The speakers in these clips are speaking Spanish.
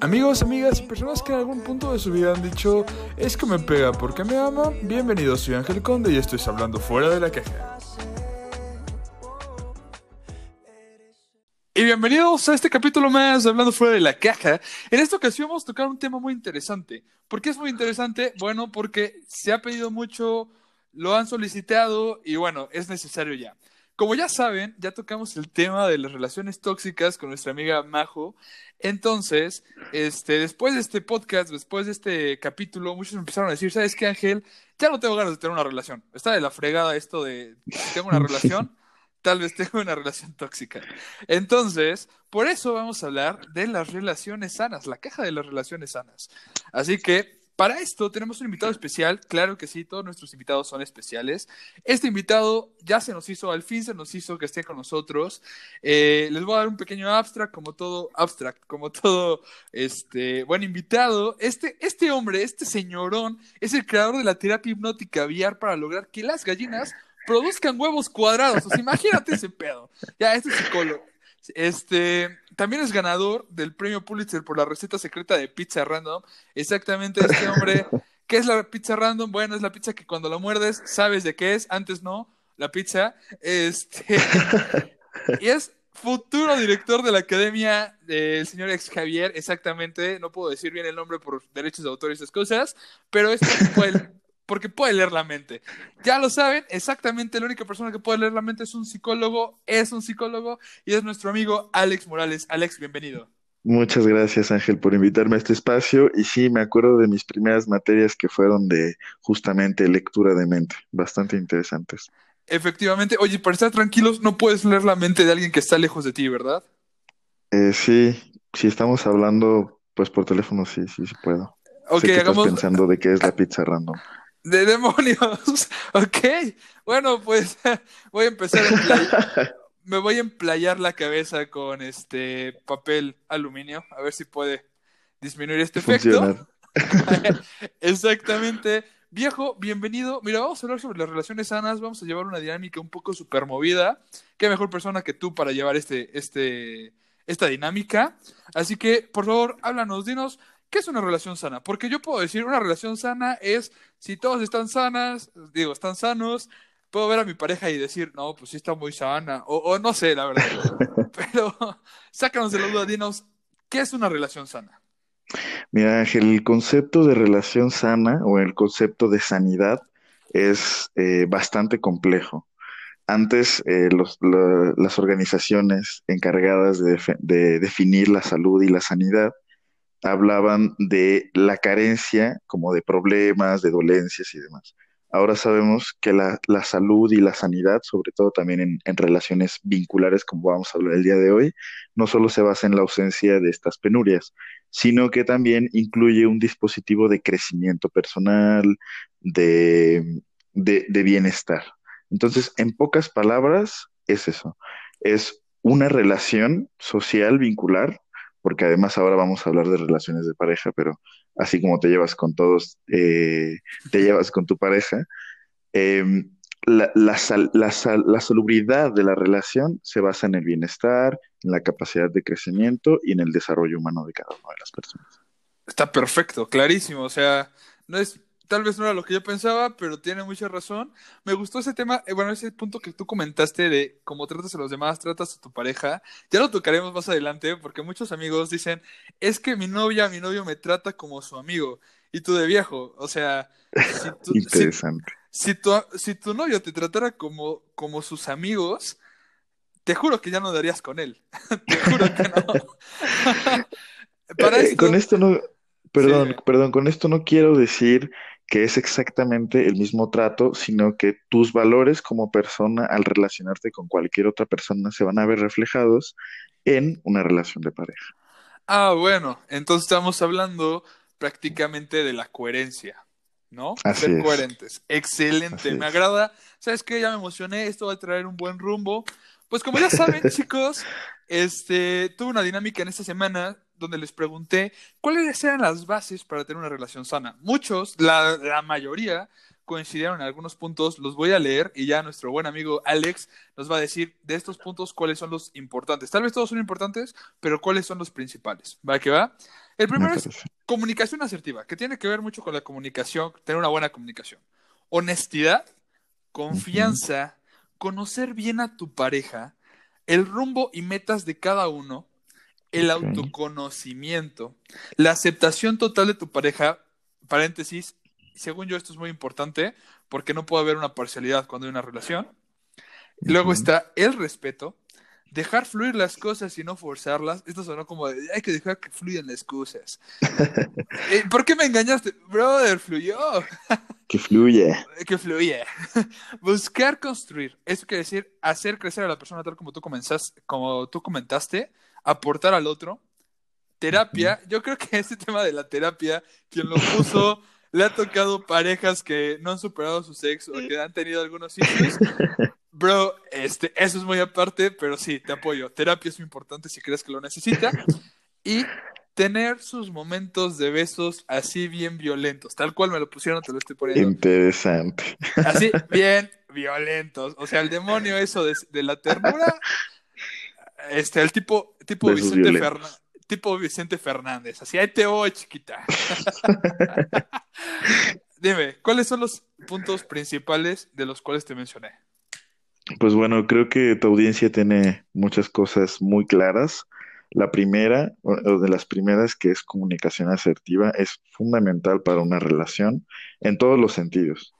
Amigos, amigas, personas que en algún punto de su vida han dicho, es que me pega porque me ama, bienvenidos, soy Ángel Conde y estoy hablando fuera de la caja. Y bienvenidos a este capítulo más de Hablando Fuera de la Caja. En esta ocasión vamos a tocar un tema muy interesante. ¿Por qué es muy interesante? Bueno, porque se ha pedido mucho, lo han solicitado y bueno, es necesario ya. Como ya saben, ya tocamos el tema de las relaciones tóxicas con nuestra amiga Majo. Entonces, este, después de este podcast, después de este capítulo, muchos empezaron a decir, ¿sabes qué, Ángel? Ya no tengo ganas de tener una relación. Está de la fregada esto de, si tengo una relación, tal vez tengo una relación tóxica. Entonces, por eso vamos a hablar de las relaciones sanas, la caja de las relaciones sanas. Así que, para esto tenemos un invitado especial, claro que sí, todos nuestros invitados son especiales. Este invitado ya se nos hizo, al fin se nos hizo que esté con nosotros. Eh, les voy a dar un pequeño abstract, como todo abstract, como todo este buen invitado. Este, este hombre, este señorón, es el creador de la terapia hipnótica VR para lograr que las gallinas produzcan huevos cuadrados. O sea, imagínate ese pedo. Ya, este psicólogo. Este, también es ganador del premio Pulitzer por la receta secreta de pizza random. Exactamente este hombre. ¿Qué es la pizza random? Bueno, es la pizza que cuando la muerdes sabes de qué es, antes no, la pizza. Este, y es futuro director de la academia del señor ex Javier, exactamente. No puedo decir bien el nombre por derechos de autor y esas cosas, pero es el porque puede leer la mente. Ya lo saben, exactamente la única persona que puede leer la mente es un psicólogo, es un psicólogo y es nuestro amigo Alex Morales. Alex, bienvenido. Muchas gracias Ángel por invitarme a este espacio y sí, me acuerdo de mis primeras materias que fueron de justamente lectura de mente, bastante interesantes. Efectivamente, oye, para estar tranquilos, no puedes leer la mente de alguien que está lejos de ti, ¿verdad? Eh, sí, si estamos hablando pues por teléfono, sí, sí, sí puedo. Ok, sé que hagamos... estás pensando de qué es la pizza random. De demonios. Ok. Bueno, pues voy a empezar a. Me voy a emplayar la cabeza con este papel aluminio. A ver si puede disminuir este efecto. Exactamente. Viejo, bienvenido. Mira, vamos a hablar sobre las relaciones sanas. Vamos a llevar una dinámica un poco super movida. Qué mejor persona que tú para llevar este, este, esta dinámica. Así que, por favor, háblanos, dinos ¿Qué es una relación sana? Porque yo puedo decir, una relación sana es si todos están sanas, digo, están sanos, puedo ver a mi pareja y decir, no, pues sí está muy sana, o, no sé, la verdad. Pero sácanos de la duda, dinos, ¿qué es una relación sana? Mira, Ángel, el concepto de relación sana o el concepto de sanidad es eh, bastante complejo. Antes, eh, los, la, las organizaciones encargadas de, de definir la salud y la sanidad hablaban de la carencia como de problemas, de dolencias y demás. Ahora sabemos que la, la salud y la sanidad, sobre todo también en, relaciones vinculares, como vamos a hablar el día de hoy, no solo se basa en la ausencia de estas penurias, sino que también incluye un dispositivo de crecimiento personal, de, de bienestar. Entonces, en pocas palabras, es eso. Es una relación social vincular porque además ahora vamos a hablar de relaciones de pareja, pero así como te llevas con todos, eh, te llevas con tu pareja, eh, la, la, la, la, salubridad de la relación se basa en el bienestar, en la capacidad de crecimiento y en el desarrollo humano de cada una de las personas. Está perfecto, clarísimo, o sea, no es tal vez no era lo que yo pensaba, pero tiene mucha razón. Me gustó ese tema, eh, bueno, ese punto que tú comentaste de cómo tratas a los demás, tratas a tu pareja. Ya lo tocaremos más adelante, porque muchos amigos dicen, es que mi novia, mi novio me trata como su amigo, y tú de viejo. O sea, si tu, Interesante. Si, si, tu, si tu novio te tratara como, como sus amigos, te juro que ya no darías con él. te juro que no. Para esto... Con esto no... Perdón, sí. perdón, con esto no quiero decir que es exactamente el mismo trato, sino que tus valores como persona al relacionarte con cualquier otra persona se van a ver reflejados en una relación de pareja. Ah, bueno, entonces estamos hablando prácticamente de la coherencia, ¿no? Así Ser es. coherentes. Excelente, Así me es. agrada. ¿Sabes qué? Ya me emocioné, esto va a traer un buen rumbo. Pues como ya saben, chicos, este, tuve una dinámica en esta semana donde les pregunté cuáles eran las bases para tener una relación sana. Muchos, la, la mayoría, coincidieron en algunos puntos, los voy a leer y ya nuestro buen amigo Alex nos va a decir de estos puntos cuáles son los importantes. Tal vez todos son importantes, pero cuáles son los principales. ¿Va que va? El primero es comunicación asertiva, que tiene que ver mucho con la comunicación, tener una buena comunicación. Honestidad, confianza, conocer bien a tu pareja, el rumbo y metas de cada uno, el autoconocimiento, la aceptación total de tu pareja, paréntesis, según yo esto es muy importante porque no puede haber una parcialidad cuando hay una relación. Luego está el respeto, dejar fluir las cosas y no forzarlas. Esto sonó como de, hay que dejar que fluyan las cosas. Eh, ¿Por qué me engañaste? Brother, fluyó. que fluye. Que fluye. Buscar construir. Eso quiere decir hacer crecer a la persona tal como tú, como tú comentaste, aportar al otro. Terapia. Yo creo que este tema de la terapia, quien lo puso le ha tocado parejas que no han superado su sexo o que han tenido algunos issues. Bro, este, eso es muy aparte, pero sí, te apoyo. Terapia es muy importante si crees que lo necesita. Y tener sus momentos de besos así bien violentos. Tal cual me lo pusieron, te lo estoy poniendo. Interesante. Así, bien violentos. O sea, el demonio eso de, la ternura. Este, el tipo, tipo Vicente Fernández tipo Vicente Fernández. Así, ahí te voy, chiquita. Dime, ¿cuáles son los puntos principales de los cuales te mencioné? Pues bueno, creo que tu audiencia tiene muchas cosas muy claras. La primera, o de las primeras, que es comunicación asertiva, es fundamental para una relación en todos los sentidos.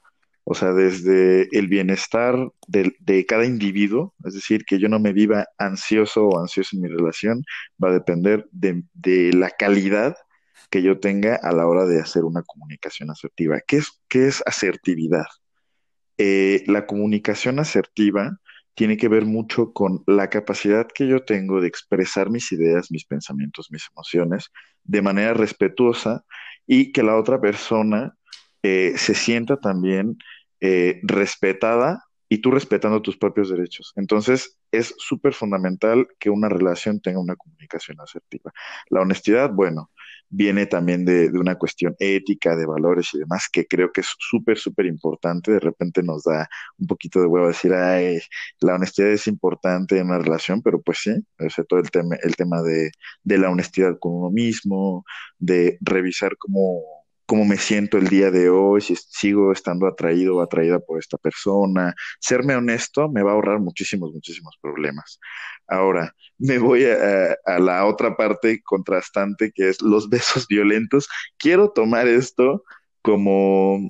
O sea, desde el bienestar de, cada individuo, es decir, que yo no me viva ansioso o ansioso en mi relación, va a depender de, la calidad que yo tenga a la hora de hacer una comunicación asertiva. ¿Qué es, qué es asertividad? Eh, la comunicación asertiva tiene que ver mucho con la capacidad que yo tengo de expresar mis ideas, mis pensamientos, mis emociones de manera respetuosa y que la otra persona eh, se sienta también eh, respetada y tú respetando tus propios derechos. Entonces, es súper fundamental que una relación tenga una comunicación asertiva. La honestidad, bueno, viene también de, una cuestión ética, de valores y demás, que creo que es súper, súper importante. De repente nos da un poquito de huevo decir, ay, la honestidad es importante en una relación, pero pues sí, o todo el tema, el tema de, de la honestidad con uno mismo, de revisar cómo cómo me siento el día de hoy, si sigo estando atraído o atraída por esta persona. Serme honesto me va a ahorrar muchísimos, muchísimos problemas. Ahora, me voy a, la otra parte contrastante que es los besos violentos. Quiero tomar esto como,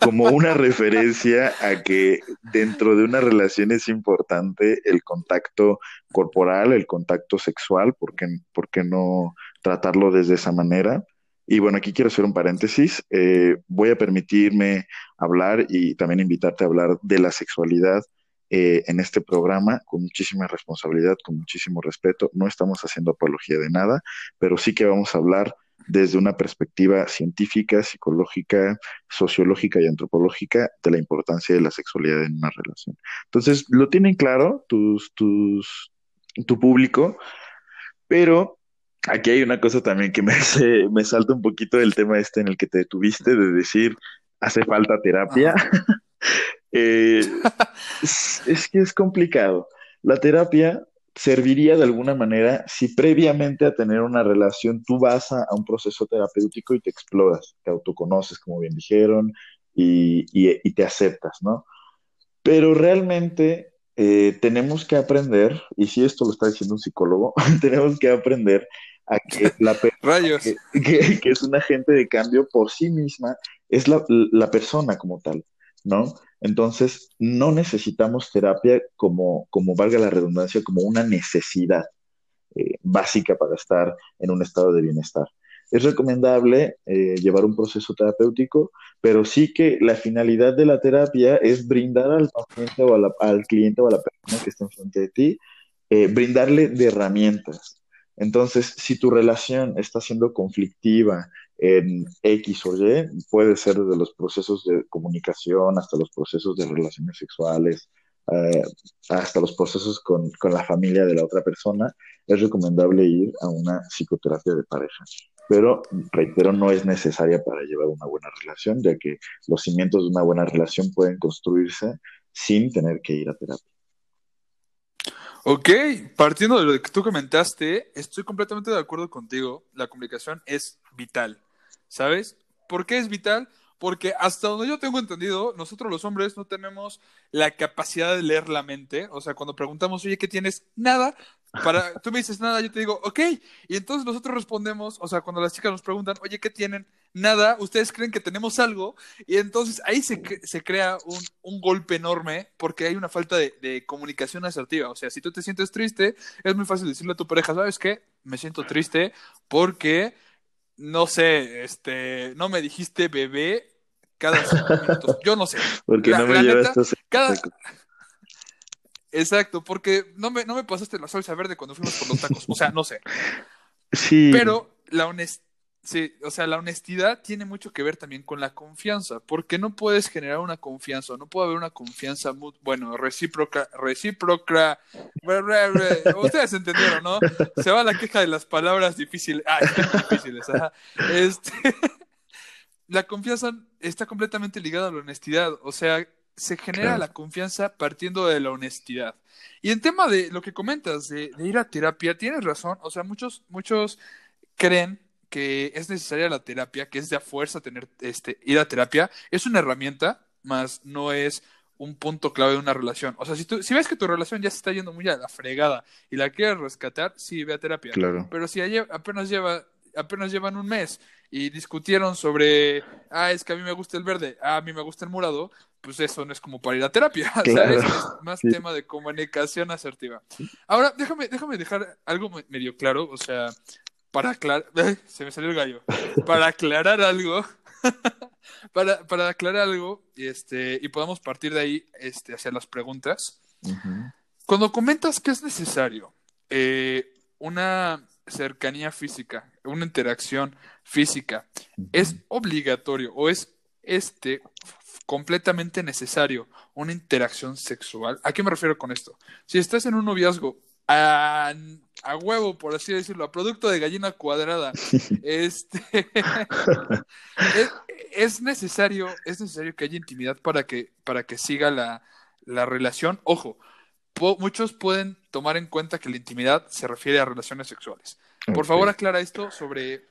como una referencia a que dentro de una relación es importante el contacto corporal, el contacto sexual, ¿por qué no tratarlo desde esa manera? Y bueno, aquí quiero hacer un paréntesis. Eh, voy a permitirme hablar y también invitarte a hablar de la sexualidad eh, en este programa con muchísima responsabilidad, con muchísimo respeto. No estamos haciendo apología de nada, pero sí que vamos a hablar desde una perspectiva científica, psicológica, sociológica y antropológica de la importancia de la sexualidad en una relación. Entonces, lo tienen claro tus, tus, tu público, pero aquí hay una cosa también que me, me salta un poquito del tema este en el que te detuviste, de decir, hace falta terapia. Eh, es, que es complicado. La terapia serviría de alguna manera si previamente a tener una relación tú vas a, un proceso terapéutico y te exploras, te autoconoces, como bien dijeron, y, y, te aceptas, ¿no? Pero realmente eh, tenemos que aprender, y si esto lo está diciendo un psicólogo, tenemos que aprender a que la persona que, es un agente de cambio por sí misma es la, persona como tal, ¿no? Entonces, no necesitamos terapia como, como valga la redundancia, como una necesidad eh, básica para estar en un estado de bienestar. Es recomendable eh, llevar un proceso terapéutico, pero sí que la finalidad de la terapia es brindar al paciente o al cliente o a la persona que está enfrente de ti, eh, brindarle de herramientas, entonces, si tu relación está siendo conflictiva en X o Y, puede ser desde los procesos de comunicación hasta los procesos de relaciones sexuales, eh, hasta los procesos con, con, la familia de la otra persona, es recomendable ir a una psicoterapia de pareja. Pero reitero, no es necesaria para llevar una buena relación, ya que los cimientos de una buena relación pueden construirse sin tener que ir a terapia. Ok, partiendo de lo que tú comentaste, estoy completamente de acuerdo contigo. La comunicación es vital, ¿sabes? ¿Por qué es vital? Porque hasta donde yo tengo entendido, nosotros los hombres no tenemos la capacidad de leer la mente. O sea, cuando preguntamos, oye, ¿qué tienes? Nada. Para, tú me dices nada, yo te digo, ok. Y entonces nosotros respondemos, o sea, cuando las chicas nos preguntan, oye, ¿qué tienen? Nada, ustedes creen que tenemos algo. Y entonces ahí se, se crea un, un, golpe enorme porque hay una falta de, de, comunicación asertiva. O sea, si tú te sientes triste, es muy fácil decirle a tu pareja, ¿sabes qué? Me siento triste porque no sé, este, no me dijiste bebé cada cinco minutos. Yo no sé. Porque no me llevaste cada... Exacto, porque no me, no me pasaste la salsa verde cuando fuimos por los tacos. O sea, no sé. Sí. Pero la honestidad. Sí, o sea, la honestidad tiene mucho que ver también con la confianza, porque no puedes generar una confianza, no puede haber una confianza, muy, bueno, recíproca, recíproca, ustedes entendieron, ¿no? Se va la queja de las palabras difíciles, ah, difíciles, ajá. Este, la confianza está completamente ligada a la honestidad, o sea, se genera claro. la confianza partiendo de la honestidad. Y en tema de lo que comentas de, de ir a terapia, tienes razón, o sea, muchos, muchos creen que es necesaria la terapia, que es de a fuerza tener este ir a terapia, es una herramienta, más no es un punto clave de una relación. O sea, si tú si ves que tu relación ya se está yendo muy a la fregada y la quieres rescatar, sí ve a terapia. Claro. Pero si apenas lleva apenas llevan un mes y discutieron sobre, ah, es que a mí me gusta el verde, ah, a mí me gusta el morado, pues eso no es como para ir a terapia, claro. ¿sabes? Es más sí. tema de comunicación asertiva. Ahora, déjame, déjame dejar algo medio claro, o sea, para aclarar, se me salió el gallo, para aclarar algo, para, para aclarar algo, este, y podamos partir de ahí este, hacia las preguntas. Uh -huh. Cuando comentas que es necesario eh, una cercanía física, una interacción física, uh -huh. ¿es obligatorio o es este completamente necesario una interacción sexual? ¿A qué me refiero con esto? Si estás en un noviazgo a, a, huevo, por así decirlo, a producto de gallina cuadrada. este es, es, necesario, es necesario que haya intimidad para que, para que siga la, la relación. Ojo, po muchos pueden tomar en cuenta que la intimidad se refiere a relaciones sexuales. Por okay. favor, aclara esto sobre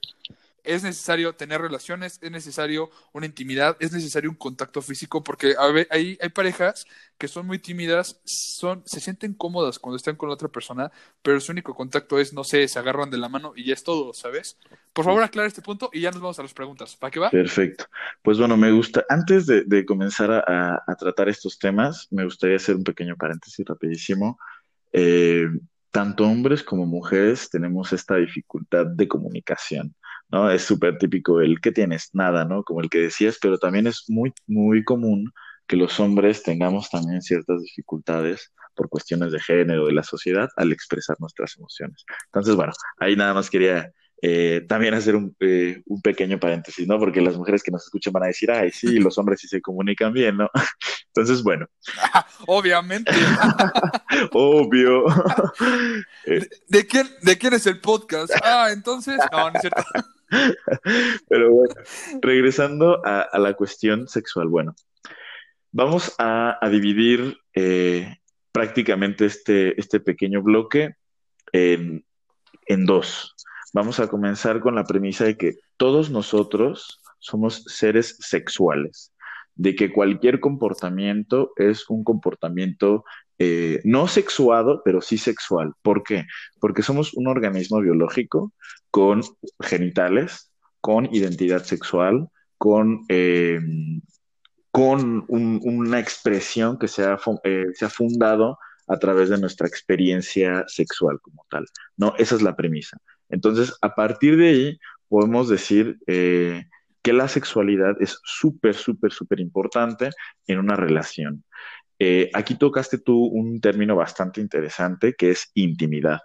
es necesario tener relaciones, es necesario una intimidad, es necesario un contacto físico, porque a ver, hay, hay parejas que son muy tímidas, son, se sienten cómodas cuando están con otra persona, pero su único contacto es, no sé, se agarran de la mano y ya es todo, ¿sabes? Por favor, aclara este punto y ya nos vamos a las preguntas. ¿Para qué va? Perfecto. Pues bueno, me gusta, antes de, de comenzar a, a, tratar estos temas, me gustaría hacer un pequeño paréntesis rapidísimo. Eh, tanto hombres como mujeres tenemos esta dificultad de comunicación. ¿No? Es súper típico el que tienes nada, ¿no? Como el que decías, pero también es muy, muy común que los hombres tengamos también ciertas dificultades por cuestiones de género de la sociedad al expresar nuestras emociones. Entonces, bueno, ahí nada más quería eh, también hacer un, eh, un, pequeño paréntesis, ¿no? Porque las mujeres que nos escuchan van a decir, ay, sí, los hombres sí se comunican bien, ¿no? Entonces, bueno. Obviamente. Obvio. ¿De, ¿De, quién, ¿De quién es el podcast? Ah, entonces, no, no es cierto. Pero bueno, regresando a, a, la cuestión sexual, bueno, vamos a, a dividir eh, prácticamente este, este pequeño bloque en, en dos. Vamos a comenzar con la premisa de que todos nosotros somos seres sexuales, de que cualquier comportamiento es un comportamiento eh, no sexuado, pero sí sexual. ¿Por qué? Porque somos un organismo biológico con genitales, con identidad sexual, con, eh, con un, una expresión que se ha, eh, se ha fundado a través de nuestra experiencia sexual como tal. ¿no? Esa es la premisa. Entonces, a partir de ahí, podemos decir eh, que la sexualidad es súper, súper, súper importante en una relación. Eh, aquí tocaste tú un término bastante interesante que es intimidad.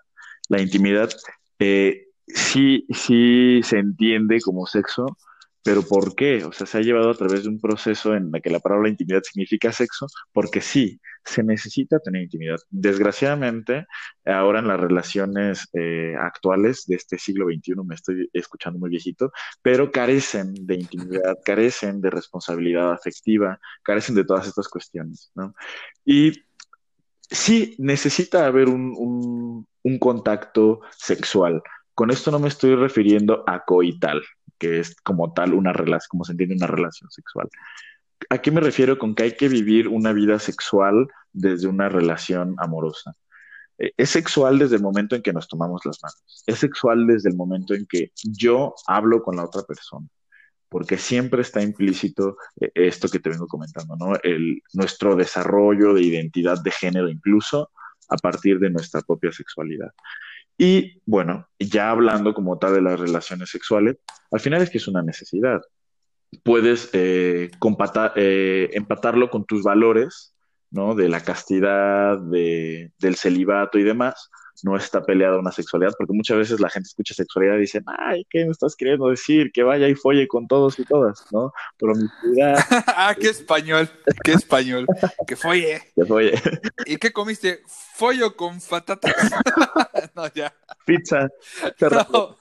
La intimidad eh, sí, sí se entiende como sexo, ¿Pero por qué? O sea, se ha llevado a través de un proceso en el que la palabra intimidad significa sexo, porque sí, se necesita tener intimidad. Desgraciadamente, ahora en las relaciones eh, actuales de este siglo XXI, me estoy escuchando muy viejito, pero carecen de intimidad, carecen de responsabilidad afectiva, carecen de todas estas cuestiones. Y sí, necesita haber un contacto sexual. Con esto no me estoy refiriendo a coital, que es como tal una relación, como se entiende una relación sexual. ¿A qué me refiero con que hay que vivir una vida sexual desde una relación amorosa? Eh, es sexual desde el momento en que nos tomamos las manos. Es sexual desde el momento en que yo hablo con la otra persona. Porque siempre está implícito eh, esto que te vengo comentando, ¿no? El, nuestro desarrollo de identidad de género, incluso a partir de nuestra propia sexualidad. Y bueno, ya hablando como tal de las relaciones sexuales, al final es que es una necesidad. Puedes eh, eh, empatarlo con tus valores, ¿no? De la castidad, de, del celibato y demás, no está peleada una sexualidad, porque muchas veces la gente escucha sexualidad y dice, ay, ¿qué me estás queriendo decir? Que vaya y folle con todos y todas, ¿no? Promiscuidad. ah, qué español, qué español, que folle. Que folle. ¿Y qué comiste? Follo con patatas. no, ya. Pizza. No,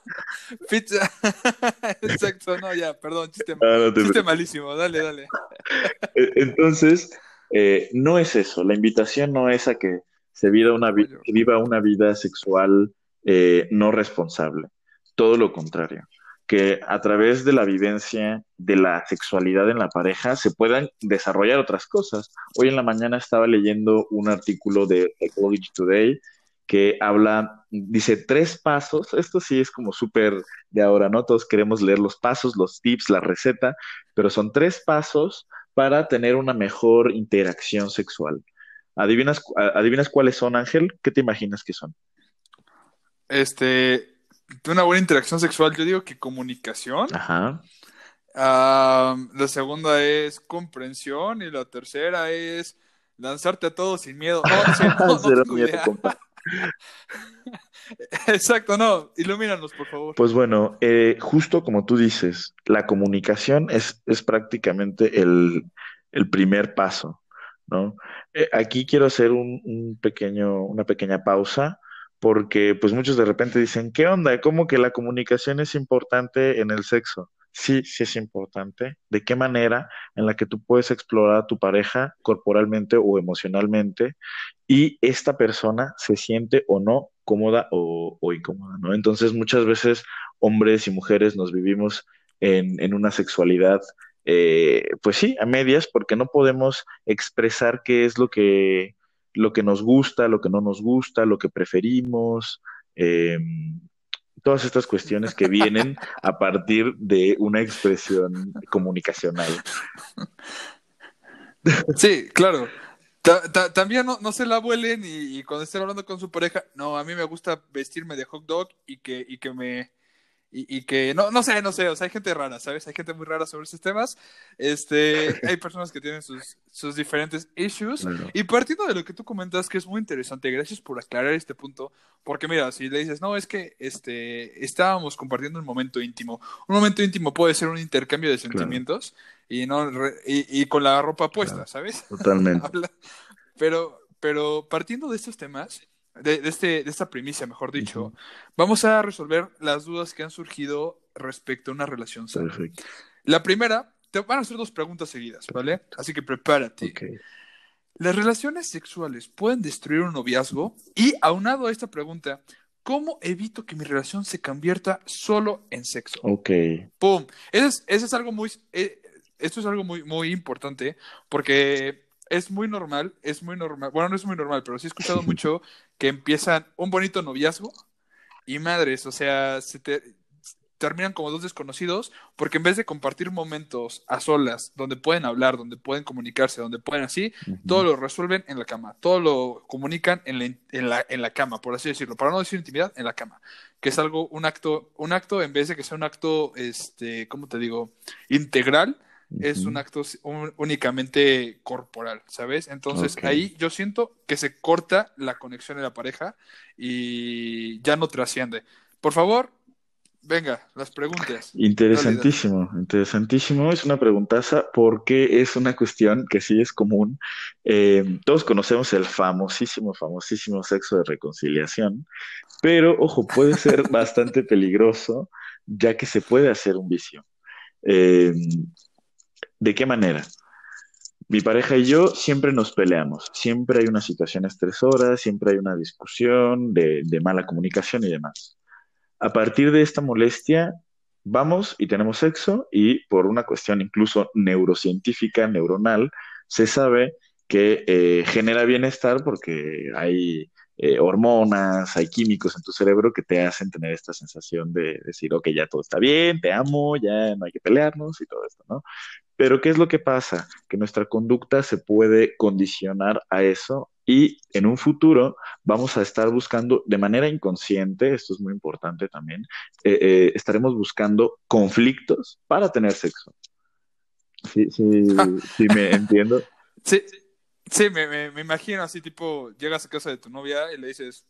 pizza. Exacto, no, ya, perdón, chiste, ah, chiste malísimo, dale, dale. E-, entonces, eh, no es eso, la invitación no es a que se viva una, viva una vida sexual eh, no responsable. Todo lo contrario. Que a través de la vivencia de la sexualidad en la pareja se puedan desarrollar otras cosas. Hoy en la mañana estaba leyendo un artículo de Ecology Today que habla, dice tres pasos, esto sí es como súper de ahora, ¿no? Todos queremos leer los pasos, los tips, la receta, pero son tres pasos para tener una mejor interacción sexual. ¿Adivinas, ¿Adivinas cuáles son, Ángel? ¿Qué te imaginas que son? Este, una buena interacción sexual, yo digo que comunicación. Ajá. la segunda es comprensión y la tercera es lanzarte a todo sin miedo. Exacto, no, ilumínanos, por favor. Pues bueno, eh, justo como tú dices, la comunicación es, es prácticamente el, el primer paso. ¿No? Eh, aquí quiero hacer un, pequeño, una pequeña pausa porque pues muchos de repente dicen, ¿qué onda? ¿Cómo que la comunicación es importante en el sexo? Sí, sí es importante. ¿De qué manera en la que tú puedes explorar a tu pareja corporalmente o emocionalmente y esta persona se siente o no cómoda o, incómoda, ¿no? Entonces muchas veces hombres y mujeres nos vivimos en, en una sexualidad eh, pues sí, a medias, porque no podemos expresar qué es lo que, lo que nos gusta, lo que no nos gusta, lo que preferimos, em, todas estas cuestiones que vienen a partir de una expresión comunicacional. Sí, claro. también no, se la vuelen y, y, cuando estén hablando con su pareja, no, a mí me gusta vestirme de hot dog y que, y que me y, que no, no sé, no sé, o sea, hay gente rara, ¿sabes? Hay gente muy rara sobre estos temas. Este, hay personas que tienen sus, sus diferentes issues. Y partiendo de lo que tú comentas, que es muy interesante, gracias por aclarar este punto, porque mira, si le dices, no, es que este, estábamos compartiendo un momento íntimo. Un momento íntimo puede ser un intercambio de sentimientos y, no, y, y, con la ropa puesta, ¿sabes? Totalmente. pero, pero partiendo de estos temas, de, este, de esta primicia, mejor dicho, vamos a resolver las dudas que han surgido respecto a una relación sana. La primera, te van a hacer dos preguntas seguidas, ¿vale? Así que prepárate. ¿Las relaciones sexuales pueden destruir un noviazgo? Y aunado a esta pregunta, ¿cómo evito que mi relación se convierta solo en sexo? Ok. ¡Pum! Eso es, eso es algo muy... Eh, esto es algo muy, muy importante porque es muy normal, es muy normal, bueno, no es muy normal, pero sí he escuchado mucho que empiezan un bonito noviazgo y madres, o sea, se terminan como dos desconocidos porque en vez de compartir momentos a solas, donde pueden hablar, donde pueden comunicarse, donde pueden así, todo lo resuelven en la cama, todo lo comunican en la, en, la, en la cama, por así decirlo, para no decir intimidad, en la cama, que es algo, un acto, un acto en vez de que sea un acto, este, ¿cómo te digo?, integral, es un acto únicamente corporal, ¿sabes? Entonces ahí yo siento que se corta la conexión de la pareja y ya no trasciende. Por favor, Venga, las preguntas. Interesantísimo, interesantísimo. Es una preguntaza porque es una cuestión que sí es común. Eh, todos conocemos el famosísimo, famosísimo sexo de reconciliación, pero ojo, puede ser bastante peligroso ya que se puede hacer un vicio. Eh, ¿De qué manera? Mi pareja y yo siempre nos peleamos, siempre hay una situación estresora, siempre hay una discusión de mala comunicación y demás a partir de esta molestia vamos y tenemos sexo y por una cuestión incluso neurocientífica, neuronal, se sabe que eh, genera bienestar porque hay eh, hormonas, hay químicos en tu cerebro que te hacen tener esta sensación de decir, ok, ya todo está bien, te amo, ya no hay que pelearnos y todo esto, ¿no? Pero ¿qué es lo que pasa? Que nuestra conducta se puede condicionar a eso y en un futuro vamos a estar buscando de manera inconsciente, esto es muy importante también, eh, eh, estaremos buscando conflictos para tener sexo. Sí, sí, sí me entiendo. Sí, sí me, me imagino así, tipo, llegas a casa de tu novia y le dices,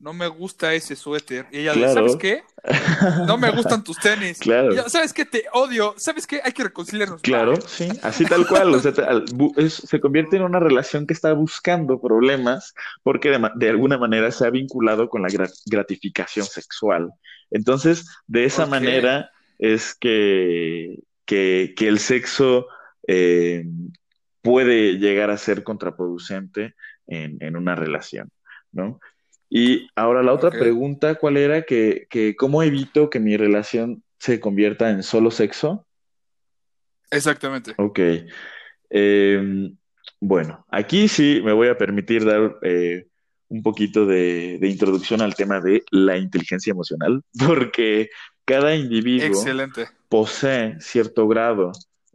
no me gusta ese suéter. Y ella dice, ¿sabes qué? No me gustan tus tenis. Claro. ¿Sabes qué? Te odio. ¿Sabes qué? Hay que reconciliarnos. Claro, sí, así tal cual. O sea, se convierte en una relación que está buscando problemas porque de, alguna manera se ha vinculado con la gratificación sexual. Entonces, de esa manera es que, que, el sexo eh, puede llegar a ser contraproducente en, en una relación, ¿no? Y ahora la otra pregunta, ¿cuál era? Que, que, ¿Cómo evito que mi relación se convierta en solo sexo? Exactamente. Ok. Em, bueno, aquí sí me voy a permitir dar eh, un poquito de, de, introducción al tema de la inteligencia emocional, porque cada individuo posee cierto grado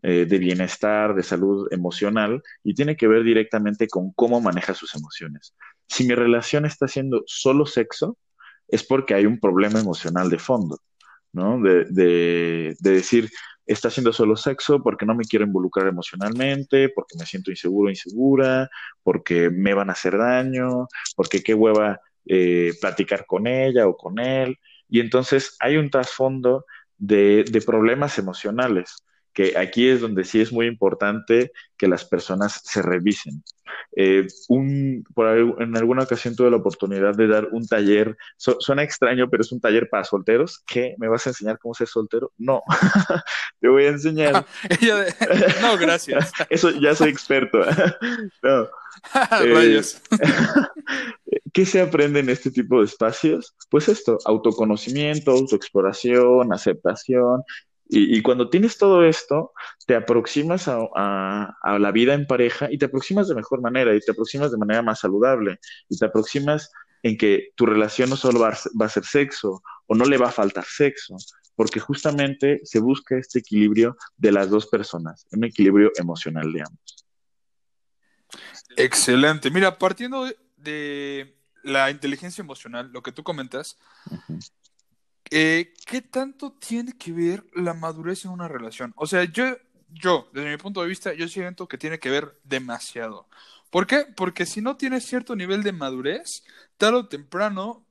eh, de bienestar, de salud emocional, y tiene que ver directamente con cómo maneja sus emociones. Si mi relación está siendo solo sexo, es porque hay un problema emocional de fondo, ¿no? De, de, decir, está haciendo solo sexo porque no me quiero involucrar emocionalmente, porque me siento inseguro, insegura, porque me van a hacer daño, porque qué hueva eh, platicar con ella o con él. Y entonces hay un trasfondo de, de problemas emocionales que aquí es donde sí es muy importante que las personas se revisen. Eh, un, por, en alguna ocasión tuve la oportunidad de dar un taller, suena extraño, pero es un taller para solteros. ¿Qué? ¿Me vas a enseñar cómo ser soltero? No, te voy a enseñar. no, gracias. Eso ya soy experto. no. Eh, ¿Qué se aprende en este tipo de espacios? Pues esto, autoconocimiento, autoexploración, aceptación y, cuando tienes todo esto, te aproximas a, la vida en pareja y te aproximas de mejor manera y te aproximas de manera más saludable y te aproximas en que tu relación no solo va a, ser sexo o no le va a faltar sexo, porque justamente se busca este equilibrio de las dos personas, un equilibrio emocional de ambos. Excelente. Mira, partiendo de la inteligencia emocional, lo que tú comentas, eh, ¿qué tanto tiene que ver la madurez en una relación? O sea, yo, yo, desde mi punto de vista, yo siento que tiene que ver demasiado. ¿Por qué? Porque si no tienes cierto nivel de madurez, tarde o temprano,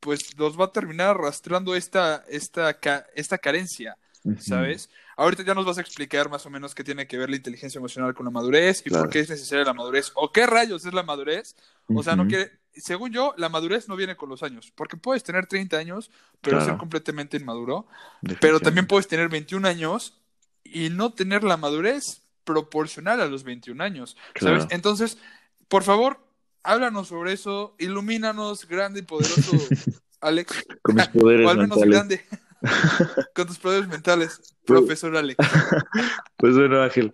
pues los va a terminar arrastrando esta, esta, esta carencia, ¿sabes? Ahorita ya nos vas a explicar más o menos qué tiene que ver la inteligencia emocional con la madurez y por qué es necesaria la madurez o qué rayos es la madurez. O sea, no quiere, según yo, la madurez no viene con los años, porque puedes tener 30 años, pero ser completamente inmaduro, pero también puedes tener 21 años y no tener la madurez proporcional a los 21 años, ¿sabes? Entonces, por favor, háblanos sobre eso, ilumínanos, grande y poderoso Alex. Con mis poderes o al menos grande. Con tus poderes mentales, pues profesor Alex. Pues bueno, Ángel,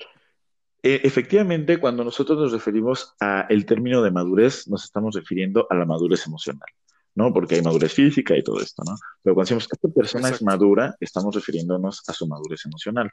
efectivamente, cuando nosotros nos referimos a el término de madurez, nos estamos refiriendo a la madurez emocional, ¿no? Porque hay madurez física y todo esto, ¿no? Pero cuando decimos que esta persona es madura, estamos refiriéndonos a su madurez emocional.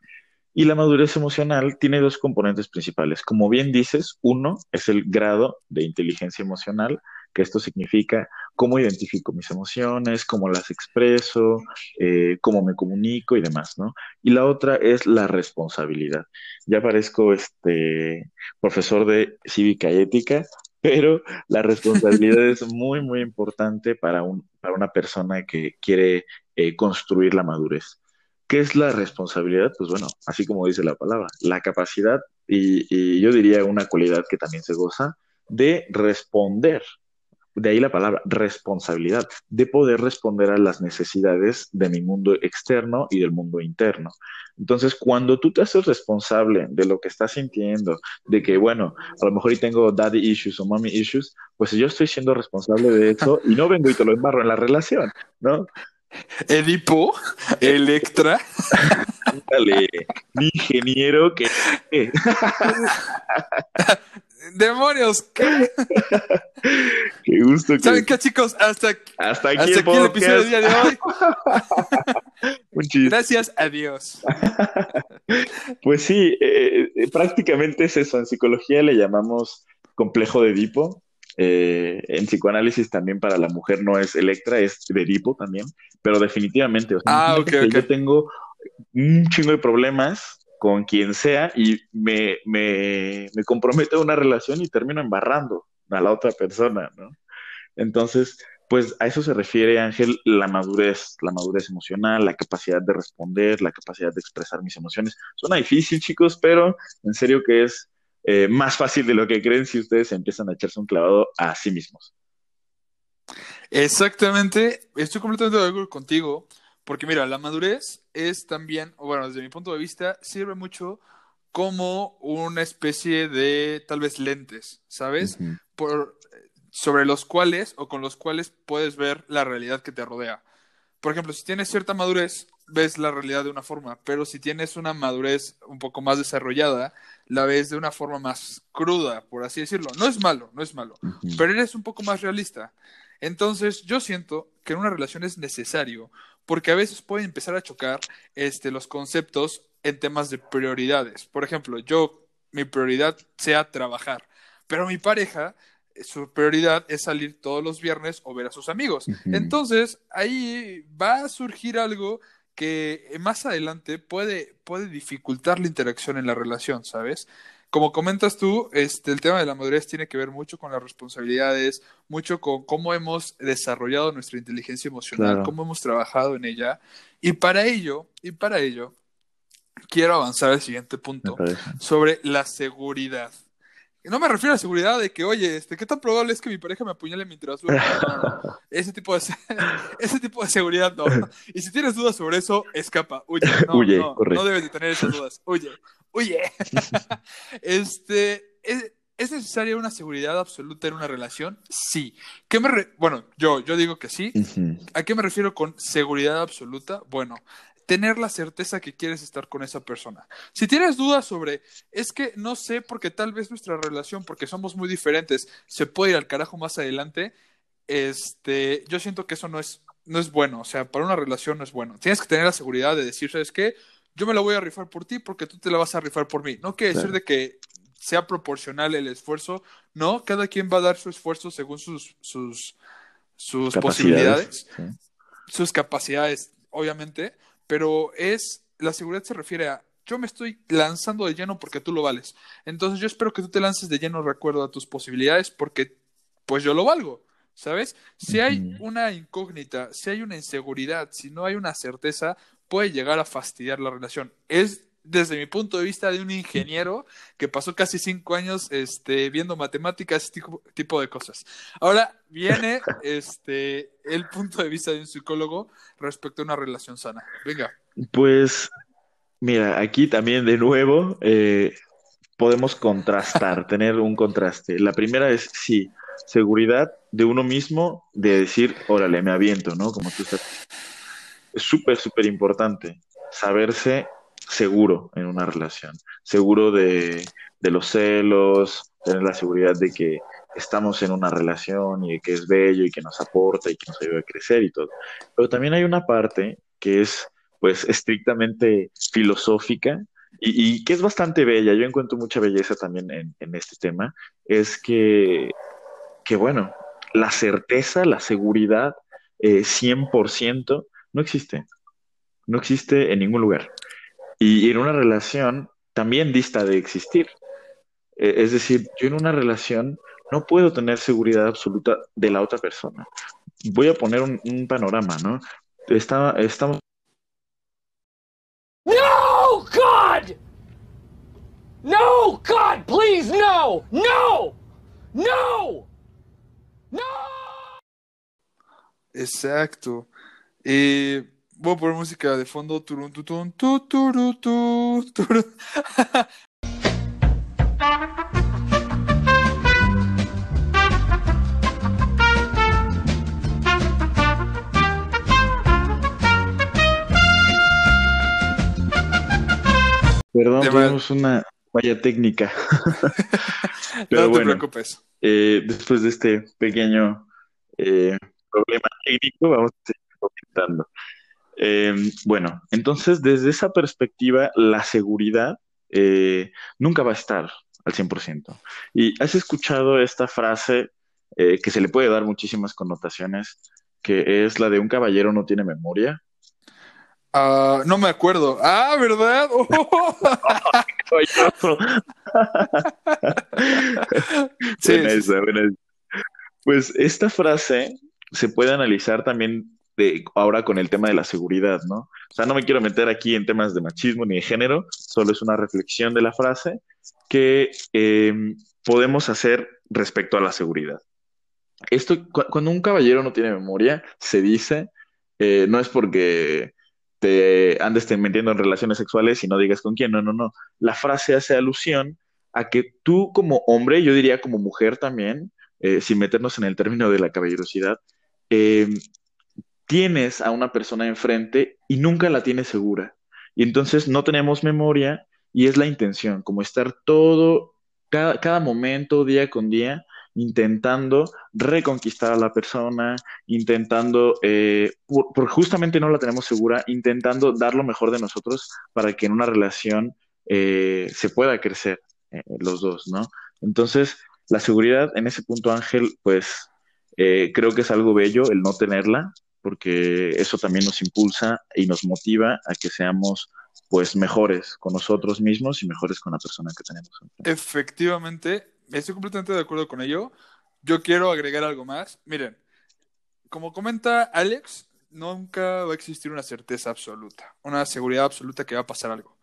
Y la madurez emocional tiene dos componentes principales. Como bien dices, uno es el grado de inteligencia emocional que esto significa cómo identifico mis emociones, cómo las expreso, eh, cómo me comunico y demás, ¿no? Y la otra es la responsabilidad. Ya parezco este profesor de cívica y ética, pero la responsabilidad es muy, muy importante para, un, para una persona que quiere eh, construir la madurez. ¿Qué es la responsabilidad? Pues bueno, así como dice la palabra, la capacidad y, y yo diría una cualidad que también se goza de responder de ahí la palabra responsabilidad, de poder responder a las necesidades de mi mundo externo y del mundo interno. Entonces, cuando tú te haces responsable de lo que estás sintiendo, de que, bueno, a lo mejor y tengo daddy issues o mommy issues, pues yo estoy siendo responsable de eso y no vengo y te lo embarro en la relación, ¿no? Edipo, Electra. Dale, mi ingeniero que... ¡Demonios! ¿Qué? qué gusto. Que... ¿Saben qué, chicos? Hasta, hasta aquí, hasta el, aquí el episodio del día de hoy. Un Gracias a Dios. pues sí, eh, eh, prácticamente es eso. En psicología le llamamos complejo de Edipo. Eh, en psicoanálisis también para la mujer no es Electra, es de Edipo también. Pero definitivamente, o sea, ah, okay, okay. yo tengo un chingo de problemas con quien sea y me, me, me comprometo a una relación y termino embarrando a la otra persona, ¿no? Entonces, pues a eso se refiere, Ángel, la madurez, la madurez emocional, la capacidad de responder, la capacidad de expresar mis emociones. Suena difícil, chicos, pero en serio que es eh, más fácil de lo que creen si ustedes empiezan a echarse un clavado a sí mismos. Exactamente, estoy completamente de acuerdo contigo. Porque mira, la madurez es también, bueno, desde mi punto de vista, sirve mucho como una especie de tal vez lentes, ¿sabes? Uh -huh. Por, sobre los cuales o con los cuales puedes ver la realidad que te rodea. Por ejemplo, si tienes cierta madurez, ves la realidad de una forma, pero si tienes una madurez un poco más desarrollada, la ves de una forma más cruda, por así decirlo. No es malo, no es malo, uh -huh. pero eres un poco más realista. Entonces, yo siento que en una relación es necesario porque a veces pueden empezar a chocar este, los conceptos en temas de prioridades. Por ejemplo, yo, mi prioridad sea trabajar, pero mi pareja, su prioridad es salir todos los viernes o ver a sus amigos. Uh -huh. Entonces, ahí va a surgir algo que más adelante puede, puede dificultar la interacción en la relación, ¿sabes? Como comentas tú, este, el tema de la madurez tiene que ver mucho con las responsabilidades, mucho con cómo hemos desarrollado nuestra inteligencia emocional, claro. cómo hemos trabajado en ella. Y para ello, y para ello, quiero avanzar al siguiente punto sobre la seguridad. No me refiero a la seguridad de que, oye, este, ¿qué tan probable es que mi pareja me apuñale mientras duermo? Ese, tipo de, ese tipo de seguridad no. Y si tienes dudas sobre eso, escapa, huye. No, huye, no, no debes de tener esas dudas, huye. Oye, este, ¿es, ¿es, necesaria una seguridad absoluta en una relación? Sí. ¿Qué me re... Bueno, yo, yo digo que sí. Uh -huh. ¿A qué me refiero con seguridad absoluta? Bueno, tener la certeza que quieres estar con esa persona. Si tienes dudas sobre, es que no sé porque tal vez nuestra relación, porque somos muy diferentes, se puede ir al carajo más adelante, este, yo siento que eso no es, no es bueno, o sea, para una relación no es bueno. Tienes que tener la seguridad de decir, ¿sabes qué? Yo me la voy a rifar por ti porque tú te la vas a rifar por mí. No quiere claro. decir de que sea proporcional el esfuerzo, no, cada quien va a dar su esfuerzo según sus, sus, sus posibilidades, sí. sus capacidades, obviamente, pero es, la seguridad se refiere a, yo me estoy lanzando de lleno porque tú lo vales. Entonces yo espero que tú te lances de lleno de acuerdo a tus posibilidades porque pues yo lo valgo. ¿Sabes? Si hay una incógnita, si hay una inseguridad, si no hay una certeza, puede llegar a fastidiar la relación. Es desde mi punto de vista de un ingeniero que pasó casi cinco años este, viendo matemáticas, tipo, tipo de cosas. Ahora viene este, el punto de vista de un psicólogo respecto a una relación sana. Venga. Pues, mira, aquí también de nuevo eh, podemos contrastar, tener un contraste. La primera es, sí, seguridad de uno mismo, de decir, órale, me aviento, ¿no? Como tú estás es súper, súper importante saberse seguro en una relación, seguro de, de, los celos, tener la seguridad de que estamos en una relación y de que es bello y que nos aporta y que nos ayuda a crecer y todo. Pero también hay una parte que es pues estrictamente filosófica y, y que es bastante bella, yo encuentro mucha belleza también en, en este tema, es que, que, bueno, la certeza, la seguridad eh, 100% no existe. No existe en ningún lugar. Y en una relación también dista de existir. Es decir, yo en una relación no puedo tener seguridad absoluta de la otra persona. Voy a poner un, un panorama, ¿no? Está, estamos... No, God! No, God, please, no! No! No! No! Exacto. Eh, voy a poner música de fondo. Turun, tutun, tu, turu, tu, turu. Perdón, tuvimos una falla técnica. Pero no te bueno, preocupes. eh, después de este pequeño eh, problema técnico, vamos a seguir comentando. Eh, bueno, entonces desde esa perspectiva, la seguridad eh, nunca va a estar al 100%. Y has escuchado esta frase eh, que se le puede dar muchísimas connotaciones, que es la de un caballero no tiene memoria. Ah, no me acuerdo. Ah, ¿verdad? Oh. Sí, Buena sí, esa, buena esa. Pues esta frase se puede analizar también ahora con el tema de la seguridad, ¿no? O sea, no me quiero meter aquí en temas de machismo ni de género, solo es una reflexión de la frase que eh, podemos hacer respecto a la seguridad. Esto, cu- cuando un caballero no tiene memoria, se dice, eh, no es porque te andes te metiendo en relaciones sexuales y no digas con quién, no, no, no. La frase hace alusión a que tú como hombre, yo diría como mujer también, eh, sin meternos en el término de la caballerosidad, eh, tienes a una persona enfrente y nunca la tienes segura. Y entonces no tenemos memoria y es la intención, como estar todo, cada, cada momento, día con día, intentando reconquistar a la persona, intentando, eh, por, justamente no la tenemos segura, intentando dar lo mejor de nosotros para que en una relación eh, se pueda crecer eh, los dos, ¿no? Entonces, la seguridad en ese punto, Ángel, pues eh, creo que es algo bello el no tenerla, porque eso también nos impulsa y nos motiva a que seamos pues mejores con nosotros mismos y mejores con la persona que tenemos. Efectivamente, estoy completamente de acuerdo con ello. Yo quiero agregar algo más. Miren, como comenta Alex, nunca va a existir una certeza absoluta, una seguridad absoluta que va a pasar algo.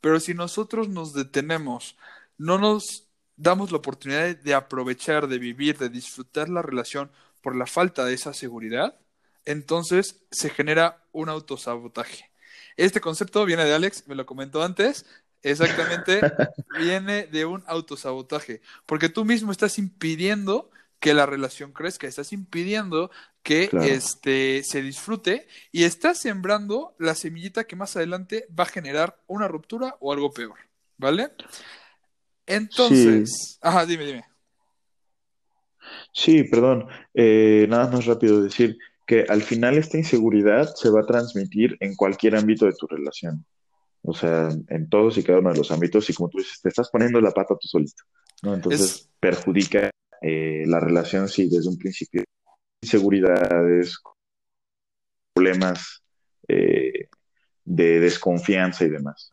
Pero si nosotros nos detenemos, no nos damos la oportunidad de aprovechar, de vivir, de disfrutar la relación por la falta de esa seguridad, entonces se genera un autosabotaje. Este concepto viene de Alex, me lo comentó antes, exactamente viene de un autosabotaje, porque tú mismo estás impidiendo que la relación crezca, estás impidiendo que Claro. este se disfrute y estás sembrando la semillita que más adelante va a generar una ruptura o algo peor, ¿vale? Entonces, ajá, dime, dime. Sí, perdón. Eh, nada más rápido decir que al final esta inseguridad se va a transmitir en cualquier ámbito de tu relación. O sea, en todos y cada uno de los ámbitos. Y como tú dices, te estás poniendo la pata tú solito, ¿no? Entonces Es- perjudica eh, la relación, sí, desde un principio. Inseguridades, problemas eh, de desconfianza y demás.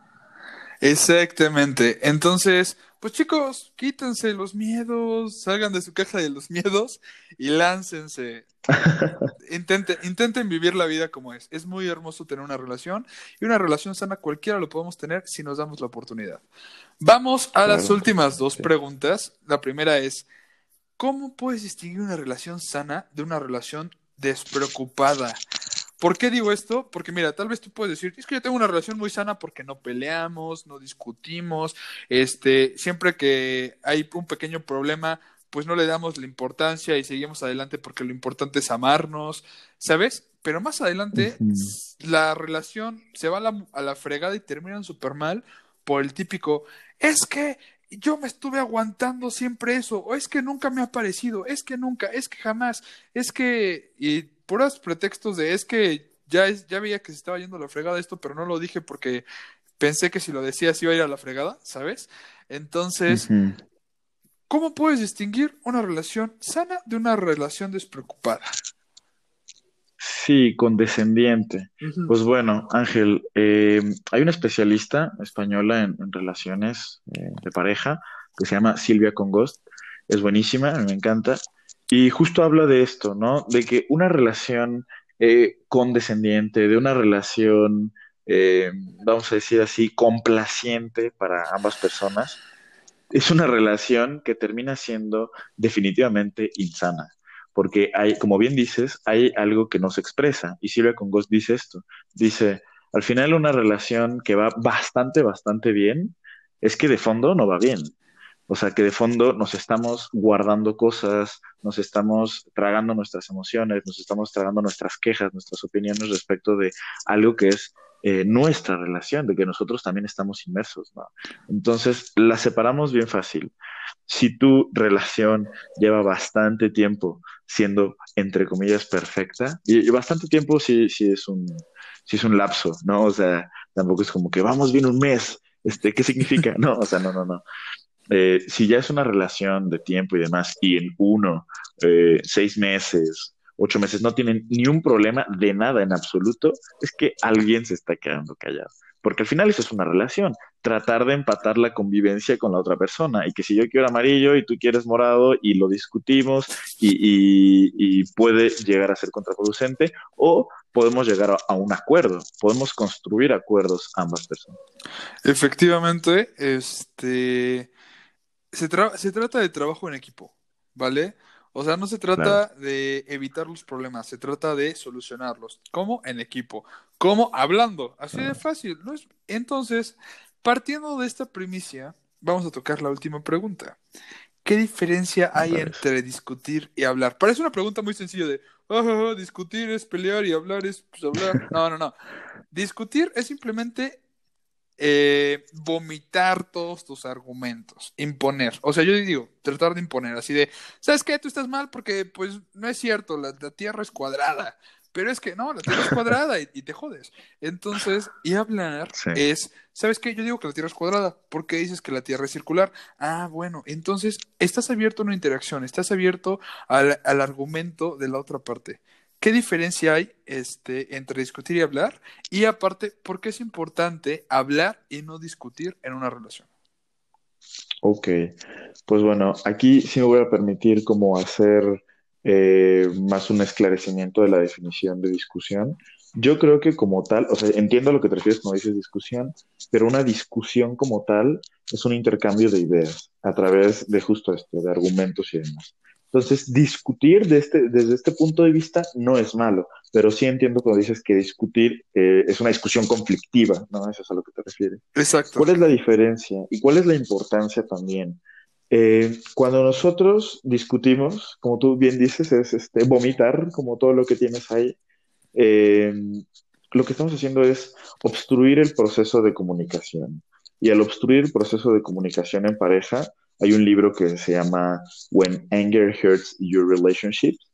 Exactamente. Entonces, pues chicos, quítense los miedos, salgan de su caja de los miedos y láncense. Intenten, intenten vivir la vida como es. Es muy hermoso tener una relación y una relación sana cualquiera lo podemos tener si nos damos la oportunidad. Vamos a las Claro. últimas dos Sí. preguntas. La primera es, ¿cómo puedes distinguir una relación sana de una relación despreocupada? ¿Por qué digo esto? Porque mira, tal vez tú puedes decir, es que yo tengo una relación muy sana porque no peleamos, no discutimos, este, siempre que hay un pequeño problema, pues no le damos la importancia y seguimos adelante porque lo importante es amarnos, ¿sabes? Pero más adelante la relación se va a la, a la fregada y terminan súper mal por el típico, es que yo me estuve aguantando siempre eso, o es que nunca me ha parecido, es que nunca, es que jamás, es que, y puros pretextos de es que ya, es, ya veía que se estaba yendo a la fregada esto, pero no lo dije porque pensé que si lo decía se iba a ir a la fregada, ¿sabes? Entonces. ¿cómo puedes distinguir una relación sana de una relación despreocupada? Sí, condescendiente. Pues bueno, Ángel, eh, hay una especialista española en, en relaciones eh, de pareja que se llama Silvia Congost. es buenísima, me encanta. Y justo habla de esto, ¿no? De que una relación eh, condescendiente, de una relación, eh, vamos a decir así, complaciente para ambas personas, es una relación que termina siendo definitivamente insana. Porque hay, como bien dices, hay algo que no se expresa. Y Silvia Congos dice esto. Dice, al final una relación que va bastante, bastante bien, es que de fondo no va bien. O sea, que de fondo nos estamos guardando cosas, nos estamos tragando nuestras emociones, nos estamos tragando nuestras quejas, nuestras opiniones respecto de algo que es eh, nuestra relación, de que nosotros también estamos inmersos, ¿no? Entonces, la separamos bien fácil. Si tu relación lleva bastante tiempo siendo, entre comillas, perfecta, y, bastante tiempo sí, sí, es un, es un lapso, ¿no? O sea, tampoco es como que vamos bien un mes, este, ¿qué significa? No, o sea, no, no, no. Eh, si ya es una relación de tiempo y demás, y en uno, eh, seis meses, ocho meses no tienen ni un problema de nada en absoluto, es que alguien se está quedando callado. Porque al final eso es una relación, tratar de empatar la convivencia con la otra persona y que si yo quiero amarillo y tú quieres morado y lo discutimos y, puede llegar a ser contraproducente o podemos llegar a, un acuerdo, podemos construir acuerdos ambas personas. Efectivamente, este se, se trata de trabajo en equipo, ¿vale? O sea, no se trata de evitar los problemas, se trata de solucionarlos. ¿Cómo? En equipo. ¿Cómo? Hablando. Así de fácil. ¿no? Entonces, partiendo de esta primicia, vamos a tocar la última pregunta. ¿Qué diferencia hay entre discutir y hablar? Parece una pregunta muy sencilla de, oh, discutir es pelear y hablar es pues, hablar. No, no, no. Discutir es simplemente eh, vomitar todos tus argumentos, imponer. O sea, yo digo, tratar de imponer, así de, ¿sabes qué? Tú estás mal porque, pues, no es cierto, la, Tierra es cuadrada. Pero es que no, la Tierra es cuadrada y, te jodes. Entonces, y hablar es, ¿sabes qué? Yo digo que la Tierra es cuadrada. ¿Por qué dices que la Tierra es circular? Ah, bueno, entonces estás abierto a una interacción, estás abierto al, al argumento de la otra parte. ¿Qué diferencia hay este, entre discutir y hablar? Y aparte, ¿por qué es importante hablar y no discutir en una relación? Ok, pues bueno, aquí sí me voy a permitir como hacer eh, más un esclarecimiento de la definición de discusión. Yo creo que como tal, o sea, entiendo lo que te refieres cuando dices discusión, pero una discusión como tal es un intercambio de ideas a través de justo esto, de argumentos y demás. Entonces, discutir este, desde este punto de vista no es malo, pero sí entiendo cuando dices que discutir eh, es una discusión conflictiva, ¿no? Eso es a lo que te refieres. Exacto. ¿Cuál es la diferencia y cuál es la importancia también? Eh, cuando nosotros discutimos, como tú bien dices, es este, vomitar como todo lo que tienes ahí. Eh, lo que estamos haciendo es obstruir el proceso de comunicación. Y al obstruir el proceso de comunicación en pareja, hay un libro que se llama When Anger Hurts Your Relationships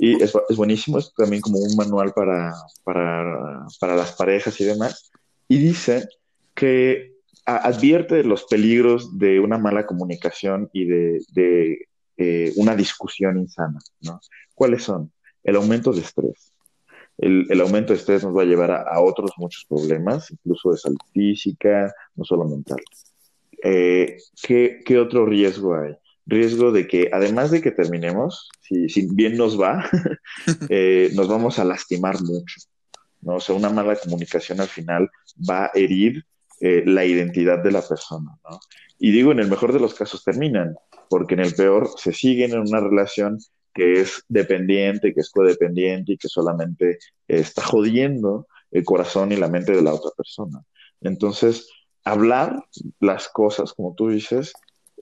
y es, es buenísimo, es también como un manual para, para, para las parejas y demás. Y dice que advierte los peligros de una mala comunicación y de, de eh, una discusión insana. ¿no? ¿Cuáles son? El aumento de estrés. El, el, aumento de estrés nos va a llevar a, a, otros muchos problemas, incluso de salud física, no solo mental. Eh, ¿qué, otro riesgo hay? Riesgo de que, además de que terminemos, si, si bien nos va, eh, nos vamos a lastimar mucho. ¿no? O sea, una mala comunicación al final va a herir eh, la identidad de la persona. ¿no? Y digo, en el mejor de los casos terminan, porque en el peor se siguen en una relación que es dependiente, que es codependiente y que solamente está jodiendo el corazón y la mente de la otra persona. Entonces, hablar las cosas, como tú dices,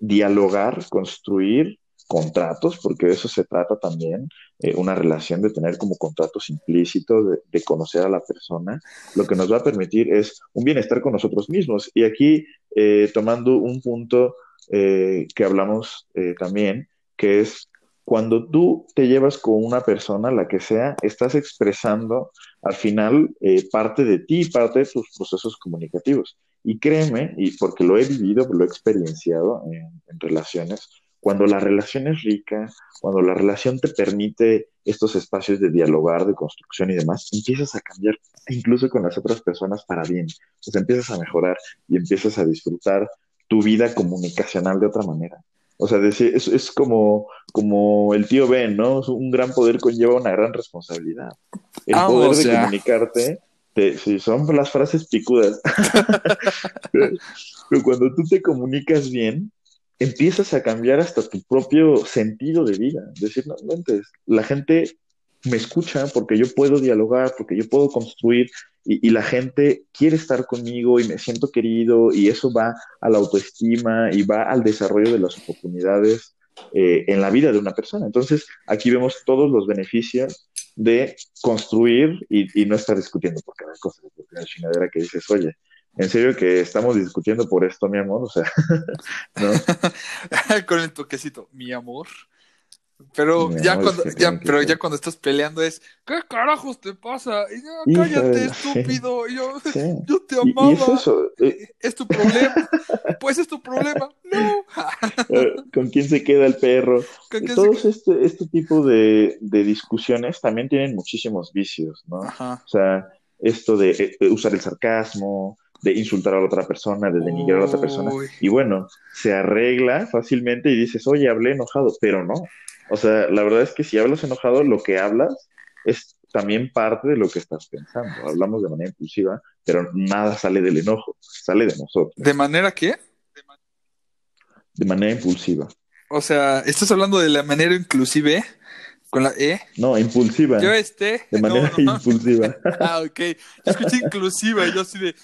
dialogar, construir contratos, porque de eso se trata también, eh, una relación de tener como contratos implícitos, de, conocer a la persona, lo que nos va a permitir es un bienestar con nosotros mismos. Y aquí, eh, tomando un punto eh, que hablamos también, que es cuando tú te llevas con una persona, la que sea, estás expresando al final parte de ti, parte de tus procesos comunicativos. Y créeme, y porque lo he vivido, lo he experienciado en, relaciones, cuando la relación es rica, cuando la relación te permite estos espacios de dialogar, de construcción y demás, empiezas a cambiar incluso con las otras personas para bien. O sea, empiezas a mejorar y empiezas a disfrutar tu vida comunicacional de otra manera. O sea, es, es como, como el tío Ben, ¿no? Un gran poder conlleva una gran responsabilidad. El Ah, poder o de sea. comunicarte, te, sí, son las frases picudas. Pero cuando tú te comunicas bien, empiezas a cambiar hasta tu propio sentido de vida. Decir, no, la gente me escucha porque yo puedo dialogar, porque yo puedo construir y, y la gente quiere estar conmigo y me siento querido y eso va a la autoestima y va al desarrollo de las oportunidades eh, en la vida de una persona. Entonces, aquí vemos todos los beneficios de construir y, y no estar discutiendo por cada cosa, por cada chingadera que dices, oye, en serio que estamos discutiendo por esto, mi amor, o sea, ¿no? Con el toquecito, mi amor. Pero ya cuando, ya, que pero ya cuando estás peleando es, ¿qué carajos te pasa? Y yo, cállate, de- estúpido. Y yo, Sí. yo te amaba. y es eso, eh, Es tu problema. Pues es tu problema. No. eh, ¿con quién se queda el perro? ¿Con Y qué se- todos este, este tipo de, de discusiones también tienen muchísimos vicios, ¿no? Ajá. O sea, esto de eh, usar el sarcasmo, de insultar a la otra persona, de denigrar a la otra persona. Y bueno, se arregla fácilmente y dices, oye, hablé enojado, pero no. O sea, la verdad es que si hablas enojado, lo que hablas es también parte de lo que estás pensando. Hablamos de manera impulsiva, pero nada sale del enojo, sale de nosotros, ¿De manera qué? de manera impulsiva. O sea, ¿estás hablando de la manera inclusive? Con la E. No, impulsiva, Yo este. de manera no, no. impulsiva. Ah, ok. Yo escuché inclusiva y yo así de.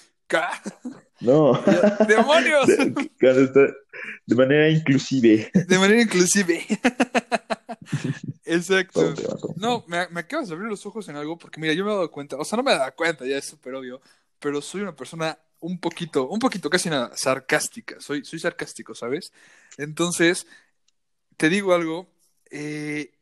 No, ¡Demonios! de, manera inclusive. De manera inclusive. Exacto. Todo va No, me, me acabas de abrir los ojos en algo porque mira, yo me he dado cuenta, o sea, no me he dado cuenta, ya es súper obvio, pero soy una persona un poquito, un poquito, casi nada, sarcástica, soy, soy sarcástico, ¿sabes? Entonces, te digo algo, eh,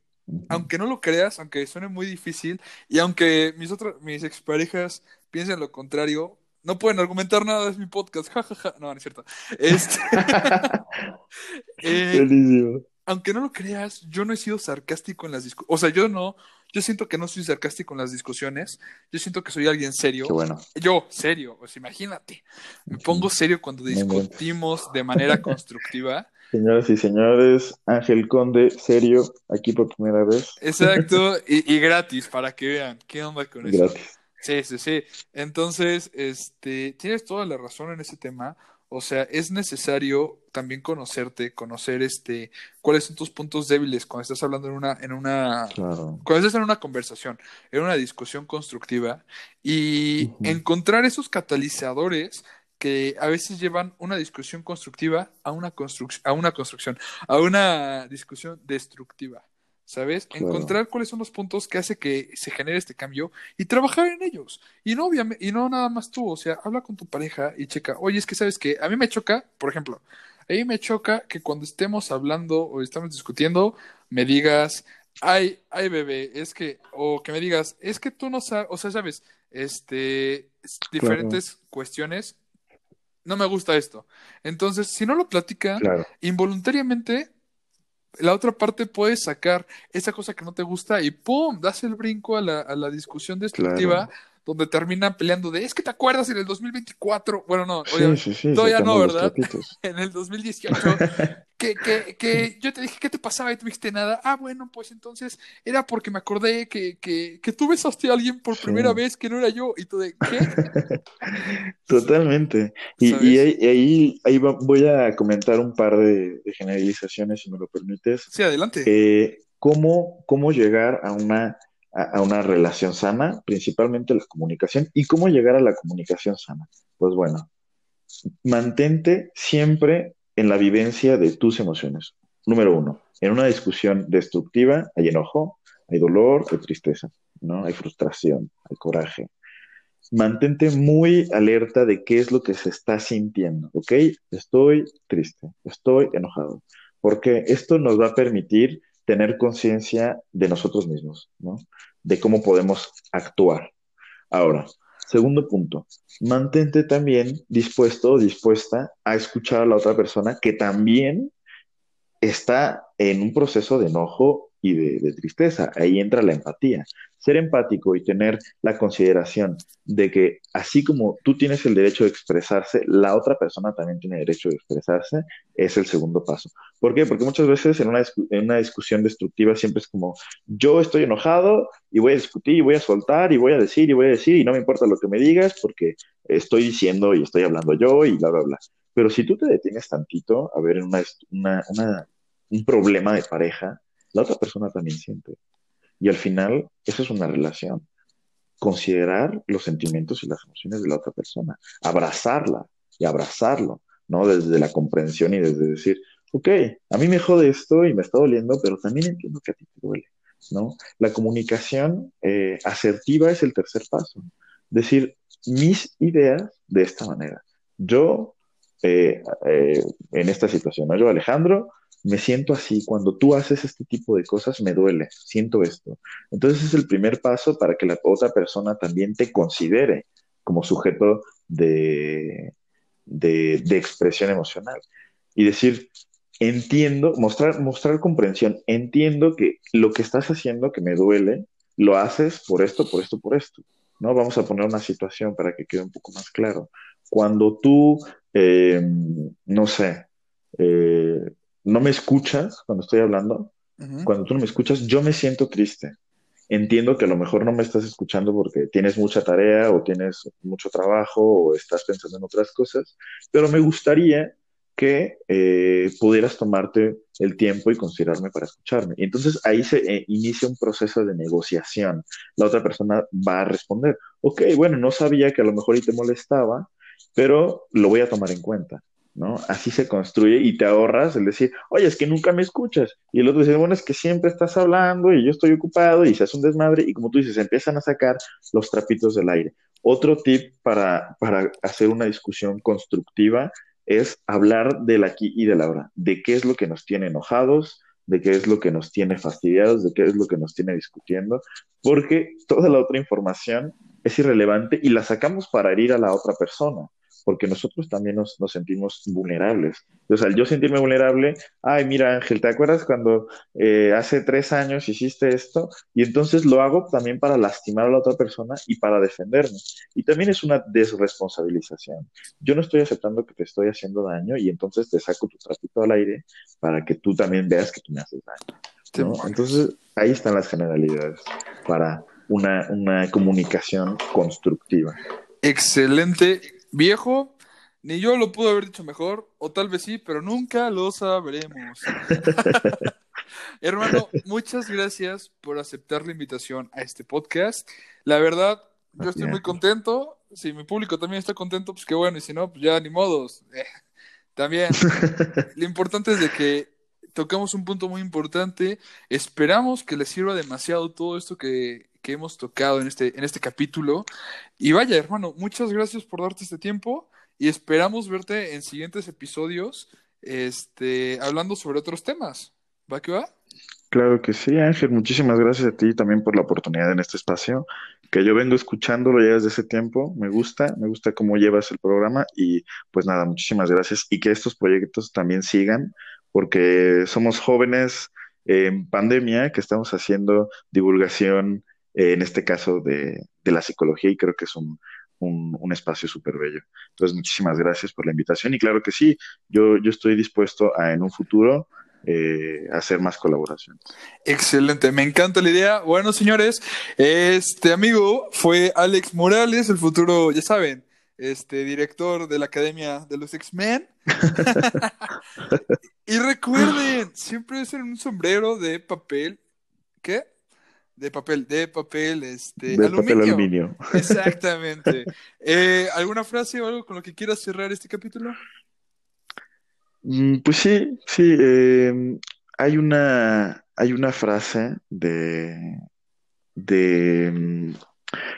aunque no lo creas, aunque suene muy difícil, y aunque mis otras, mis exparejas piensen lo contrario, no pueden argumentar nada, es mi podcast, jajaja, no, no es cierto. Este, eh, aunque no lo creas, yo no he sido sarcástico en las discusiones. O sea, yo no, yo siento que no soy sarcástico en las discusiones. Yo siento que soy alguien serio. Qué bueno. Yo, serio, pues imagínate. Me pongo serio cuando discutimos de manera constructiva. Señoras y señores, Ángel Conde, serio, aquí por primera vez, Exacto, y, y gratis, para que vean qué onda con eso. gratis. Sí, sí, sí. Entonces, este, tienes toda la razón en ese tema. O sea, es necesario también conocerte, conocer este, cuáles son tus puntos débiles cuando estás hablando en una, en una, Claro. cuando estás en una conversación, en una discusión constructiva, y encontrar esos catalizadores que a veces llevan una discusión constructiva a una construcción, a una construcción, a una discusión destructiva. ¿Sabes? Claro. Encontrar cuáles son los puntos que hace que se genere este cambio y trabajar en ellos. Y no, obviamente, y no nada más tú, o sea, habla con tu pareja y checa, oye, es que sabes que a mí me choca, por ejemplo, a mí me choca que cuando estemos hablando o estamos discutiendo, me digas, ay, ay, bebé, es que, o que me digas, es que tú no sabes, o sea, sabes, este, es- diferentes cuestiones, no me gusta esto. Entonces, si no lo platican, Claro. involuntariamente la otra parte puede sacar esa cosa que no te gusta y ¡pum! das el brinco a la, a la discusión destructiva Claro. donde terminan peleando de es que te acuerdas en el 2024, bueno, no, Sí, oye, sí, sí, todavía no, ¿verdad? en el 2018 que, que, que yo te dije qué te pasaba y dijiste nada. Ah, bueno, pues entonces era porque me acordé que, que, que tú besaste a alguien por Sí. primera vez que no era yo y tú de ¿qué? Totalmente. Y, y ahí, ahí, voy a comentar un par de, de generalizaciones, si me lo permites. Sí, adelante. Eh, ¿cómo, cómo llegar a una, a, a una relación sana? Principalmente la comunicación. ¿Y cómo llegar a la comunicación sana? Pues bueno, mantente siempre en la vivencia de tus emociones. Número uno, en una discusión destructiva hay enojo, hay dolor, hay tristeza, ¿no? Hay frustración, hay coraje. Mantente muy alerta de qué es lo que se está sintiendo, ¿ok? Estoy triste, estoy enojado, porque esto nos va a permitir tener conciencia de nosotros mismos, ¿no? De cómo podemos actuar. Ahora, segundo punto, mantente también dispuesto o dispuesta a escuchar a la otra persona que también está en un proceso de enojo y de, tristeza. Ahí entra la empatía. Ser empático y tener la consideración de que así como tú tienes el derecho de expresarse, la otra persona también tiene derecho de expresarse, es el segundo paso. ¿Por qué? Porque muchas veces en una, en una discusión destructiva siempre es como, yo estoy enojado y voy a discutir y voy a soltar y voy a decir y voy a decir y no me importa lo que me digas porque estoy diciendo y estoy hablando yo y bla, bla, bla. Pero si tú te detienes tantito a ver un problema de pareja, la otra persona también siente. Y al final, eso es una relación. Considerar los sentimientos y las emociones de la otra persona, abrazarla y abrazarlo, ¿no? Desde la comprensión y desde decir, ok, a mí me jode esto y me está doliendo, pero también entiendo que a ti te duele, ¿no? La comunicación eh, asertiva es el tercer paso. Decir mis ideas de esta manera. Yo, eh, eh, en esta situación, ¿no? Yo, Alejandro, me siento así, cuando tú haces este tipo de cosas me duele, siento esto. Entonces es el primer paso para que la otra persona también te considere como sujeto de, de, expresión emocional. Y decir, entiendo, mostrar, mostrar comprensión, entiendo que lo que estás haciendo que me duele, lo haces por esto, por esto, por esto. ¿no? Vamos a poner una situación para que quede un poco más claro. Cuando tú, eh, no sé, eh, no me escuchas cuando estoy hablando, cuando tú no me escuchas, yo me siento triste. Entiendo que a lo mejor no me estás escuchando porque tienes mucha tarea o tienes mucho trabajo o estás pensando en otras cosas, pero me gustaría que eh, pudieras tomarte el tiempo y considerarme para escucharme. Y entonces ahí se eh, inicia un proceso de negociación. La otra persona va a responder, ok, bueno, no sabía que a lo mejor y te molestaba, pero lo voy a tomar en cuenta. ¿No? Así se construye y te ahorras el decir, oye, es que nunca me escuchas. Y el otro dice, bueno, es que siempre estás hablando y yo estoy ocupado y se hace un desmadre y como tú dices, empiezan a sacar los trapitos del aire. Otro tip para, para hacer una discusión constructiva es hablar del aquí y del ahora, de qué es lo que nos tiene enojados, de qué es lo que nos tiene fastidiados, de qué es lo que nos tiene discutiendo, porque toda la otra información es irrelevante y la sacamos para herir a la otra persona porque nosotros también nos, nos, sentimos vulnerables. O sea, al yo sentirme vulnerable, ay, mira Ángel, ¿te acuerdas cuando eh, hace tres años hiciste esto? Y entonces lo hago también para lastimar a la otra persona y para defenderme. Y también es una desresponsabilización. Yo no estoy aceptando que te estoy haciendo daño y entonces te saco tu trapito al aire para que tú también veas que tú me haces daño. ¿no? Entonces, ahí están las generalidades para una, una comunicación constructiva. Excelente viejo, ni yo lo pude haber dicho mejor, o tal vez sí, pero nunca lo sabremos. Hermano, muchas gracias por aceptar la invitación a este podcast. La verdad, yo estoy muy contento. Si mi público también está contento, pues qué bueno, y si no, pues ya ni modos. Eh, también, lo importante es de que tocamos un punto muy importante. Esperamos que les sirva demasiado todo esto que, que hemos tocado en este, en este capítulo. Y vaya, hermano, muchas gracias por darte este tiempo y esperamos verte en siguientes episodios este, hablando sobre otros temas. ¿Va que va? Claro que sí, Ángel. Muchísimas gracias a ti también por la oportunidad en este espacio, que yo vengo escuchándolo ya desde ese tiempo. Me gusta, me gusta cómo llevas el programa y pues nada, muchísimas gracias y que estos proyectos también sigan, porque somos jóvenes en pandemia que estamos haciendo divulgación eh, en este caso de, de, la psicología y creo que es un, un, un espacio súper bello. Entonces, muchísimas gracias por la invitación y claro que sí, yo, yo estoy dispuesto a en un futuro eh, hacer más colaboraciones. Excelente, me encanta la idea. Bueno, señores, este amigo fue Alex Morales, el futuro, ya saben, este director de la Academia de los X-Men. y recuerden, siempre es en un sombrero de papel. ¿Qué? De papel, de papel, este, de aluminio. papel aluminio. Exactamente. Eh, ¿Alguna frase o algo con lo que quieras cerrar este capítulo? Mm, Pues sí, sí. eh, hay una, hay una frase de, de, mm,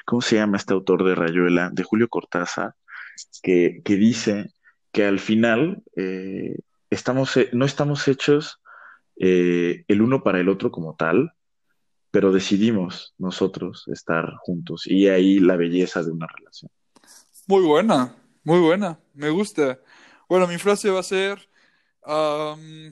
¿cómo se llama este autor de Rayuela? De Julio Cortázar, que, que dice que al final eh, estamos, he- no estamos hechos eh, el uno para el otro como tal, pero decidimos nosotros estar juntos y ahí la belleza de una relación. Muy buena, muy buena, me gusta. Bueno, mi frase va a ser, am,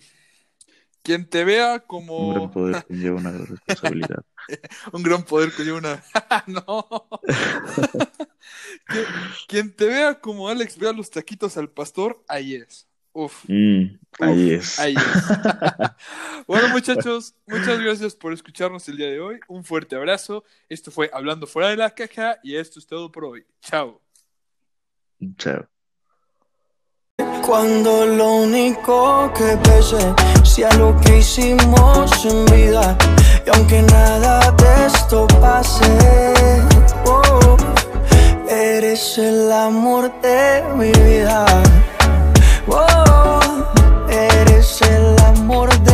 Quien te vea Un gran como poder conlleva una gran responsabilidad. un gran poder conlleva una. no. Quien te vea como Alex vea los taquitos al pastor, ahí es. Uf. Mm, ahí es. Ahí es. bueno, muchachos, muchas gracias por escucharnos el día de hoy. Un fuerte abrazo. Esto fue Hablando Fuera de la Caja y esto es todo por hoy. Chao. Chao. Cuando lo único que pese sea lo que hicimos en vida y aunque nada de esto pase, oh, eres el amor de mi vida. Oh, eres el amor de